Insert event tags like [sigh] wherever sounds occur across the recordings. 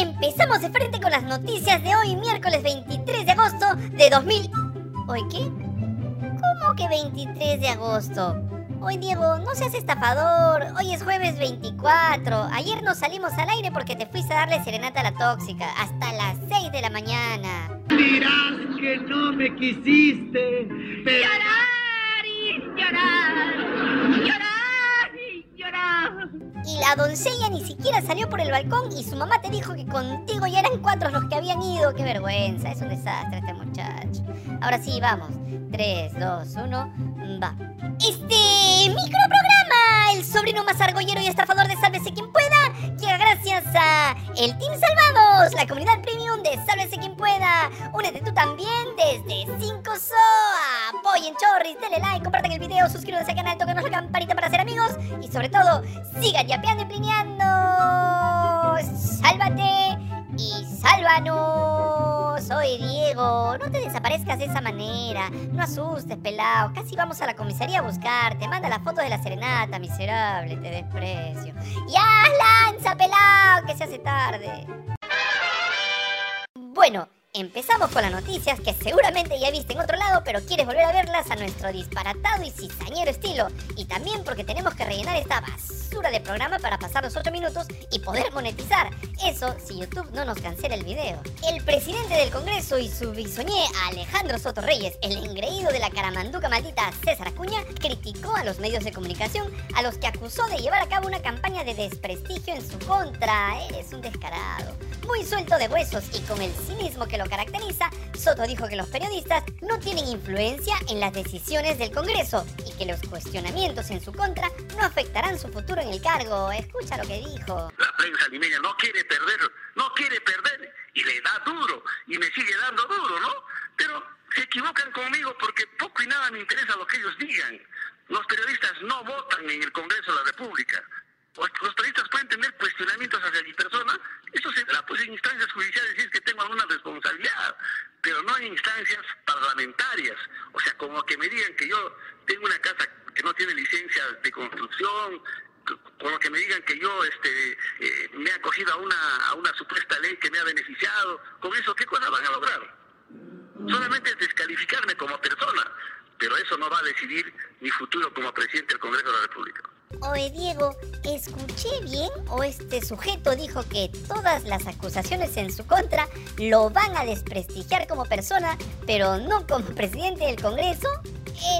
Empezamos de frente con las noticias de hoy, miércoles 23 de agosto de 2000... ¿Hoy qué? ¿Cómo que 23 de agosto? Hoy Diego, no seas estafador. Hoy es jueves 24. Ayer nos salimos al aire porque te fuiste a darle serenata a la tóxica. Hasta las 6 de la mañana. Dirás que no me quisiste. Pero... Llorar y llorar. Llorar. Y la doncella ni siquiera salió por el balcón y su mamá te dijo que contigo ya eran cuatro los que habían ido. Qué vergüenza, es un desastre este muchacho. Ahora sí, vamos. 3, 2, 1, va. Este microprograma, el sobrino más argollero y estafador de Sálvese quien pueda, llega gracias a el Team Salvados, la comunidad premium de Sálvese quien pueda. Únete tú también desde 5 SOA. Apoyen Chorris, denle like, compartan el video, suscríbanse al canal, toquen la campanita y sobre todo, sigan yapeando y plineando. Sálvate y sálvanos. Soy Diego. No te desaparezcas de esa manera. No asustes, pelao. Casi vamos a la comisaría a buscarte. Manda la foto de la serenata, miserable. Te desprecio. ¡Ya, lanza, pelao! Que se hace tarde. Bueno, empezamos con las noticias que seguramente ya viste en otro lado, pero quieres volver a verlas a nuestro disparatado y cizañero estilo. Y también porque tenemos que rellenar esta basura de programa para pasar los 8 minutos y poder monetizar. Eso si YouTube no nos cancela el video. El presidente del Congreso y su bisoñé Alejandro Soto Reyes, el engreído de la caramanduca maldita César Acuña, criticó a los medios de comunicación a los que acusó de llevar a cabo una campaña de desprestigio en su contra. Eres un descarado. Muy suelto de huesos y con el cinismo que lo caracteriza, Soto dijo que los periodistas no tienen influencia en las decisiones del Congreso y que los cuestionamientos en su contra no afectarán su futuro en el cargo. Escucha lo que dijo. La prensa limeña no quiere perder, no quiere perder y le da duro y me sigue dando duro, ¿no? Pero se equivocan conmigo porque poco y nada me interesa lo que ellos digan. Los periodistas no votan en el Congreso de la República. Los periodistas pueden tener cuestionamientos hacia mi persona, eso se da pues en instancias judiciales si es que tengo alguna responsabilidad, pero no en instancias parlamentarias. O sea, como que me digan que yo tengo una casa que no tiene licencia de construcción, con lo que me digan que yo este, eh, me he acogido a una, a una supuesta ley que me ha beneficiado, con eso, ¿qué cosa van a lograr? Solamente es descalificarme como persona, pero eso no va a decidir mi futuro como presidente del Congreso de la República. Oye Diego, ¿escuché bien o este sujeto dijo que todas las acusaciones en su contra lo van a desprestigiar como persona, pero no como presidente del Congreso?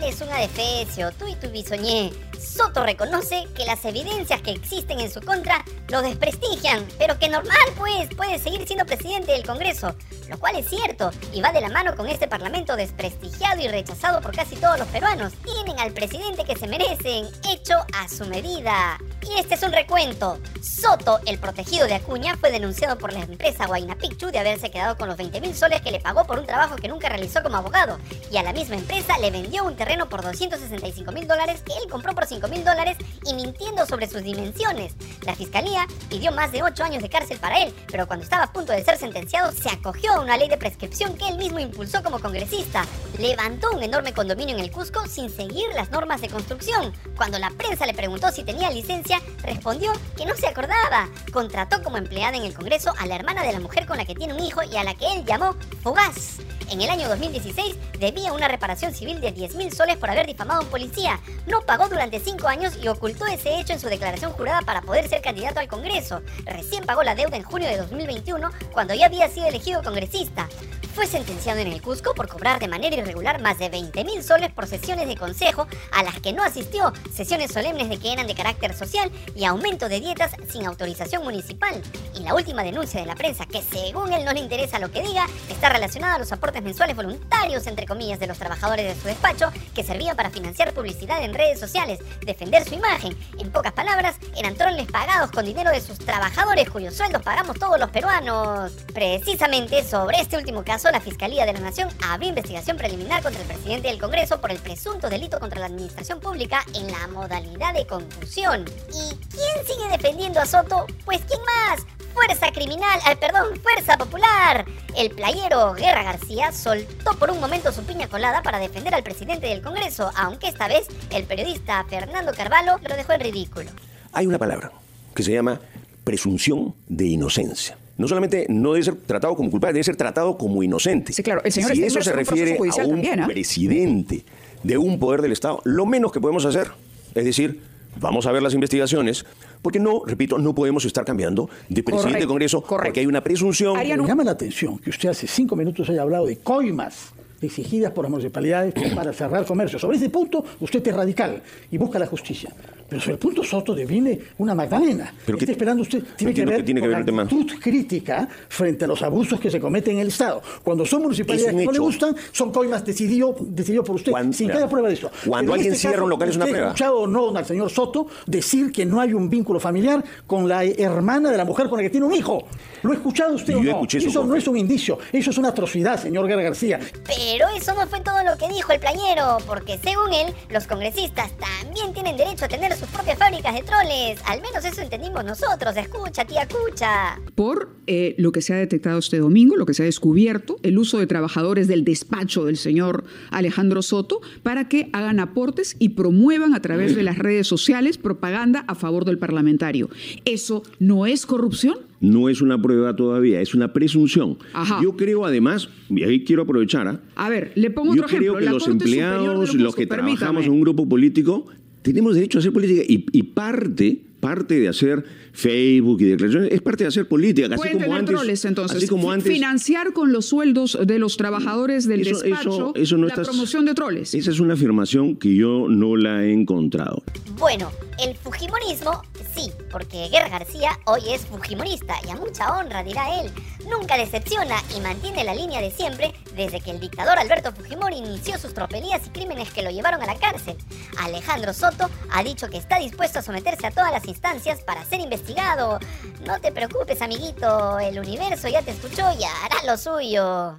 Eres un adefesio, tú y tu bisoñé. Soto reconoce que las evidencias que existen en su contra lo desprestigian, pero que normal pues puede seguir siendo presidente del Congreso, lo cual es cierto y va de la mano con este parlamento desprestigiado y rechazado por casi todos los peruanos. Tienen al presidente que se merecen, hecho a su medida. Y este es un recuento. Soto, el protegido de Acuña, fue denunciado por la empresa Guayna Picchu de haberse quedado con los 20 mil soles que le pagó por un trabajo que nunca realizó como abogado. Y a la misma empresa le vendió un terreno por 265 mil dólares que él compró por 5 mil dólares y mintiendo sobre sus dimensiones. La fiscalía pidió más de 8 años de cárcel para él, pero cuando estaba a punto de ser sentenciado se acogió a una ley de prescripción que él mismo impulsó como congresista. Levantó un enorme condominio en el Cusco sin seguir las normas de construcción. Cuando la prensa le preguntó si tenía licencia, respondió que no se acordaba. Contrató como empleada en el Congreso a la hermana de la mujer con la que tiene un hijo y a la que él llamó Fugaz. En el año 2016 debía una reparación civil de 10 mil soles por haber difamado a un policía. No pagó durante 5 años y ocultó ese hecho en su declaración jurada para poder ser candidato al Congreso. Recién pagó la deuda en junio de 2021 cuando ya había sido elegido congresista. Fue sentenciado en el Cusco por cobrar de manera irregular más de 20 mil soles por sesiones de consejo a las que no asistió, sesiones solemnes de que eran de carácter social y aumento de dietas sin autorización municipal. Y la última denuncia de la prensa, que según él no le interesa lo que diga, está relacionada a los aportes mensuales voluntarios, entre comillas, de los trabajadores de su despacho, que servían para financiar publicidad en redes sociales, defender su imagen. En pocas palabras, eran troles pagados con dinero de sus trabajadores, cuyos sueldos pagamos todos los peruanos. Precisamente sobre este último caso, la Fiscalía de la Nación abrió investigación preliminar contra el presidente del Congreso por el presunto delito contra la administración pública en la modalidad de confusión. ¿Y quién sigue defendiendo a Soto? Pues ¿quién más? Fuerza Criminal, eh, perdón, Fuerza Popular. El playero Guerra García soltó por un momento su piña colada para defender al presidente del Congreso, aunque esta vez el periodista Fernando Carvalho lo dejó en ridículo. Hay una palabra que se llama presunción de inocencia. no solamente no debe ser tratado como culpable, debe ser tratado como inocente. Sí, claro. El señor si eso se refiere a un también, ¿ah? presidente de un poder del Estado, lo menos que podemos hacer es decir, vamos a ver las investigaciones, porque no, repito, no podemos estar cambiando de presidente Correcto, de Congreso correcto. porque hay una presunción. Me llama la atención que usted hace cinco minutos haya hablado de coimas exigidas por las municipalidades [clears throat] para cerrar comercio. Sobre ese punto, usted es radical y busca la justicia. Pero sobre el punto Soto deviene una Magdalena. Pero Está esperando usted, tiene que ver que tiene que con ver la actitud crítica frente a los abusos que se cometen en el Estado. Cuando son municipalidades Es un que no le gustan, son coimas decidido, decidido por usted, Cuando- sin que haya prueba de eso. Cuando Pero alguien este cierra un local es una ¿usted ha prueba. escuchado o no al señor Soto decir que no hay un vínculo familiar con la hermana de la mujer con la que tiene un hijo? ¿Lo ha escuchado usted o no? su eso no es un indicio, eso es una atrocidad, señor Guerra García. Pero eso no fue todo lo que dijo el playero, porque según él, los congresistas también tienen derecho a tener sus propias fábricas de troles. Al menos eso entendimos nosotros. Escucha, tía, escucha. por eh, lo que se ha detectado este domingo, lo que se ha descubierto, el uso de trabajadores del despacho del señor Alejandro Soto para que hagan aportes y promuevan a través de las redes sociales propaganda a favor del parlamentario. ¿Eso no es corrupción? No es una prueba todavía, es una presunción. Ajá. Yo creo además, y ahí quiero aprovechar, ¿ah? A ver, le pongo yo otro ejemplo. creo que La los Corte empleados, los que trabajamos en un grupo político, tenemos derecho a hacer política y, y parte, parte de hacer Facebook y declaraciones es parte de hacer política. Así Pueden como tener antes, troles, entonces. así como antes Financiar con los sueldos de los trabajadores del Eso- despacho eso- eso no la está- promoción de troles. Esa es una afirmación que yo no la he encontrado. Bueno, el fujimorismo sí, porque Guerra García hoy es fujimorista y a mucha honra, dirá él. Nunca decepciona y mantiene la línea de siempre desde que el dictador Alberto Fujimori inició sus tropelías y crímenes que lo llevaron a la cárcel. Alejandro Soto ha dicho que está dispuesto a someterse a todas las instancias para ser investigado. No te preocupes, amiguito, el universo ya te escuchó y hará lo suyo.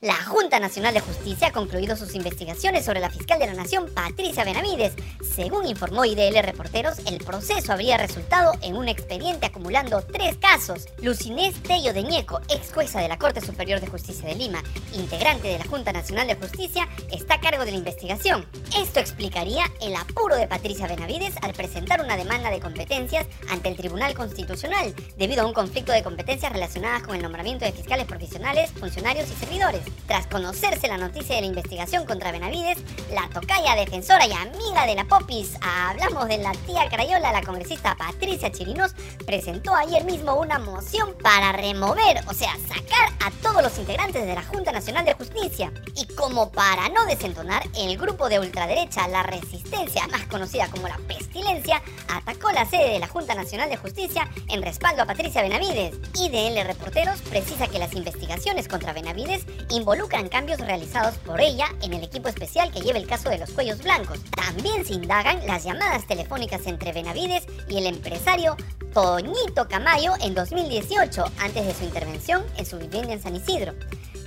La Junta Nacional de Justicia ha concluido sus investigaciones sobre la fiscal de la Nación, Patricia Benavides. Según informó IDL Reporteros, el proceso habría resultado en un expediente acumulando tres casos. Lucinés Tello de Ñeco, ex jueza de la Corte Superior de Justicia de Lima, integrante de la Junta Nacional de Justicia, está a cargo de la investigación. Esto explicaría el apuro de Patricia Benavides al presentar una demanda de competencias ante el Tribunal Constitucional, debido a un conflicto de competencias relacionadas con el nombramiento de fiscales profesionales, funcionarios y servidores. Tras conocerse la noticia de la investigación contra Benavides, la tocaya defensora y amiga de la Popis, hablamos de la tía Crayola, la congresista Patricia Chirinos, presentó ayer mismo una moción para remover, o sea, sacar a todos los integrantes de la Junta Nacional de Justicia. Y como para no desentonar, el grupo de ultraderecha La Resistencia, más conocida como la Pestilencia, atacó la sede de la Junta Nacional de Justicia en respaldo a Patricia Benavides. IDL Reporteros precisa que las investigaciones contra Benavides involucran cambios realizados por ella en el equipo especial que lleva el caso de los cuellos blancos. También se indagan las llamadas telefónicas entre Benavides y el empresario Toñito Camayo en 2018, antes de su intervención en su vivienda en San Isidro.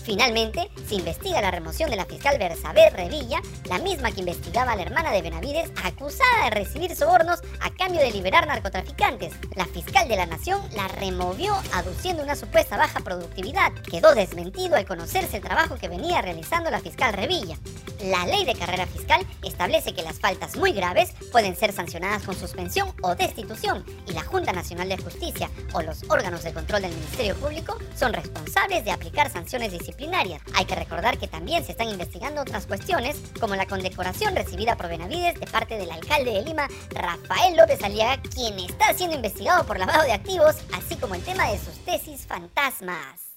Finalmente, se investiga la remoción de la fiscal Bersabé Revilla, la misma que investigaba a la hermana de Benavides, acusada de recibir sobornos a cambio de liberar narcotraficantes. La fiscal de la Nación la removió aduciendo una supuesta baja productividad. Quedó desmentido al conocerse el trabajo que venía realizando la fiscal Revilla. La ley de carrera fiscal establece que las faltas muy graves pueden ser sancionadas con suspensión o destitución y la Junta Nacional de Justicia o los órganos de control del Ministerio Público son responsables de aplicar sanciones disciplinarias. Hay que recordar que también se están investigando otras cuestiones como la condecoración recibida por Benavides de parte del alcalde de Lima, Rafael López Aliaga, quien está siendo investigado por lavado de activos, así como el tema de sus tesis fantasmas.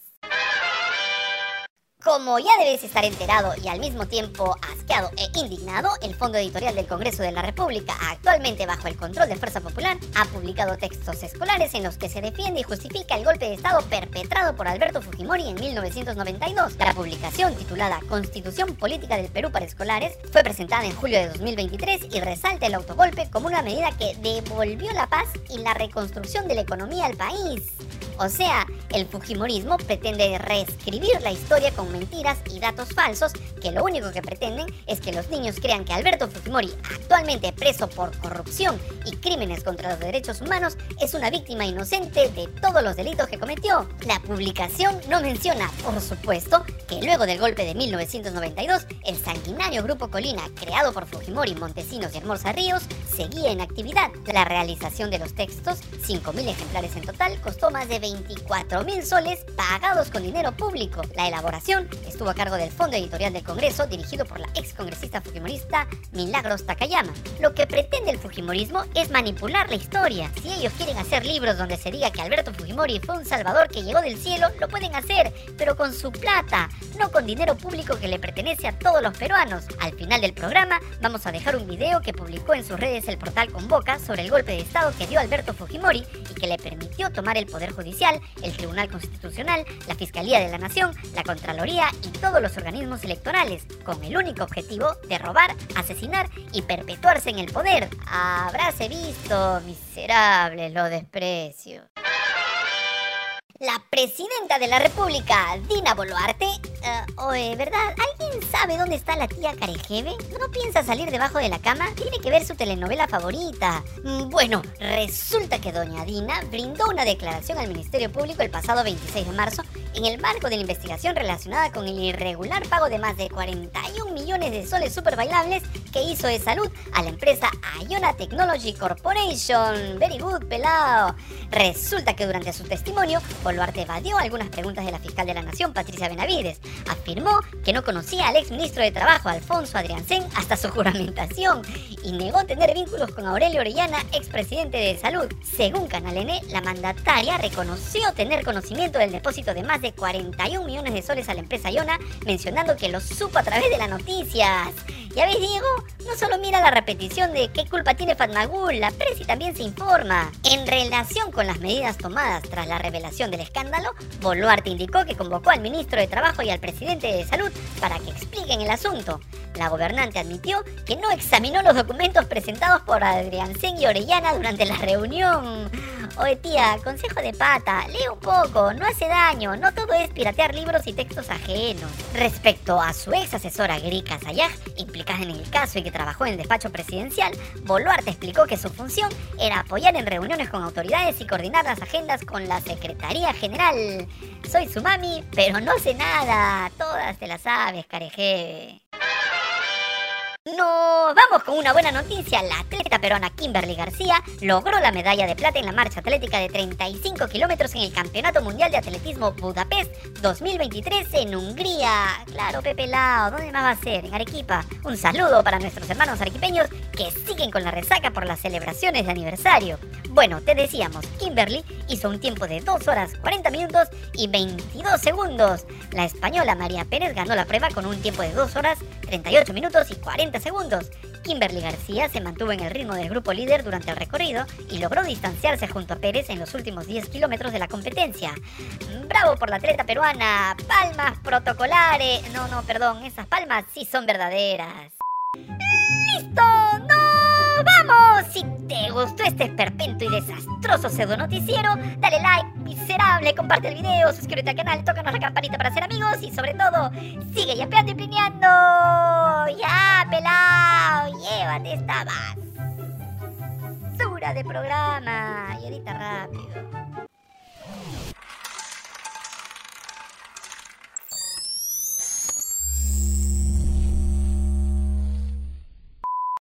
Como ya debes estar enterado y al mismo tiempo asqueado e indignado, el Fondo Editorial del Congreso de la República, actualmente bajo el control de Fuerza Popular, ha publicado textos escolares en los que se defiende y justifica el golpe de Estado perpetrado por Alberto Fujimori en 1992. La publicación, titulada Constitución Política del Perú para Escolares, fue presentada en julio de 2023 y resalta el autogolpe como una medida que devolvió la paz y la reconstrucción de la economía al país. O sea, el Fujimorismo pretende reescribir la historia con mentiras y datos falsos que lo único que pretenden es que los niños crean que Alberto Fujimori, actualmente preso por corrupción y crímenes contra los derechos humanos, es una víctima inocente de todos los delitos que cometió. La publicación no menciona, por supuesto, que luego del golpe de 1992, el sanguinario Grupo Colina, creado por Fujimori, Montesinos y Hermosa Ríos, seguía en actividad. La realización de los textos, 5.000 ejemplares en total, costó más de 24.000 soles pagados con dinero público. La elaboración estuvo a cargo del Fondo Editorial del Congreso, dirigido por la ex congresista fujimorista Milagros Takayama. Lo que pretende el Fujimorismo es manipular la historia. Si ellos quieren hacer libros donde se diga que Alberto Fujimori fue un salvador que llegó del cielo, lo pueden hacer, pero con su plata, no con dinero público que le pertenece a todos los peruanos. Al final del programa vamos a dejar un video que publicó en sus redes el portal Convoca sobre el golpe de Estado que dio Alberto Fujimori y que le permitió tomar el Poder Judicial, el Tribunal Constitucional, la Fiscalía de la Nación, la Contraloría y todos los organismos electorales, con el único objetivo de robar, asesinar y perpetuarse en el poder. Habráse visto, miserable, lo desprecio. La presidenta de la República, Dina Boluarte, eh, oye, ¿verdad? ¿Alguien sabe dónde está la tía Carejeve? ¿No piensa salir debajo de la cama? Tiene que ver su telenovela favorita. Mm, Bueno, resulta que doña Dina brindó una declaración al Ministerio Público el pasado 26 de marzo en el marco de la investigación relacionada con el irregular pago de más de 41 millones de soles super bailables que hizo de salud a la empresa Iona Technology Corporation. Very good, pelado. Resulta que durante su testimonio, Boluarte evadió algunas preguntas de la fiscal de la Nación, Patricia Benavides. Afirmó que no conocía al ex ministro de Trabajo, Alfonso Adriancén, hasta su juramentación y negó tener vínculos con Aurelio Orellana, expresidente de Salud. Según Canal N, la mandataria reconoció tener conocimiento del depósito de más de 41 millones de soles a la empresa Iona, mencionando que lo supo a través de las noticias. Ya ves, Diego, no solo mira la repetición de qué culpa tiene Fatmagul, la Presi también se informa. En relación con las medidas tomadas tras la revelación del escándalo, Boluarte indicó que convocó al ministro de Trabajo y al presidente de Salud para que expliquen el asunto. La gobernante admitió que no examinó los documentos presentados por Adriancén y Orellana durante la reunión. Oye tía, consejo de pata, lee un poco, no hace daño, no todo es piratear libros y textos ajenos. Respecto a su ex asesora Grika Sayaj, implicada en el caso y que trabajó en el despacho presidencial, Boluarte explicó que su función era apoyar en reuniones con autoridades y coordinar las agendas con la Secretaría General. Soy su mami, pero no sé nada, todas te las sabes, careje. Nos vamos con una buena noticia. La atleta peruana Kimberly García logró la medalla de plata en la marcha atlética de 35 kilómetros en el Campeonato Mundial de Atletismo Budapest 2023 en Hungría. Claro, Pepe Lao, ¿dónde más va a ser? En Arequipa. Un saludo para nuestros hermanos arequipeños que siguen con la resaca por las celebraciones de aniversario. Bueno, te decíamos, Kimberly hizo un tiempo de 2 horas 40 minutos y 22 segundos. La española María Pérez ganó la prueba con un tiempo de 2 horas 38 minutos y 40 segundos. Kimberly García se mantuvo en el ritmo del grupo líder durante el recorrido y logró distanciarse junto a Pérez en los últimos 10 kilómetros de la competencia. Bravo por la atleta peruana, palmas protocolares. No, no, perdón, esas palmas sí son verdaderas. ¡Listo! Te gustó este esperpento y desastroso pseudo noticiero, dale like, miserable, comparte el video, suscríbete al canal, tócanos la campanita para ser amigos y sobre todo, sigue yapeando y plineando. ¡Ya, pelao! ¡Llévate esta basura de programa! Y edita rápido.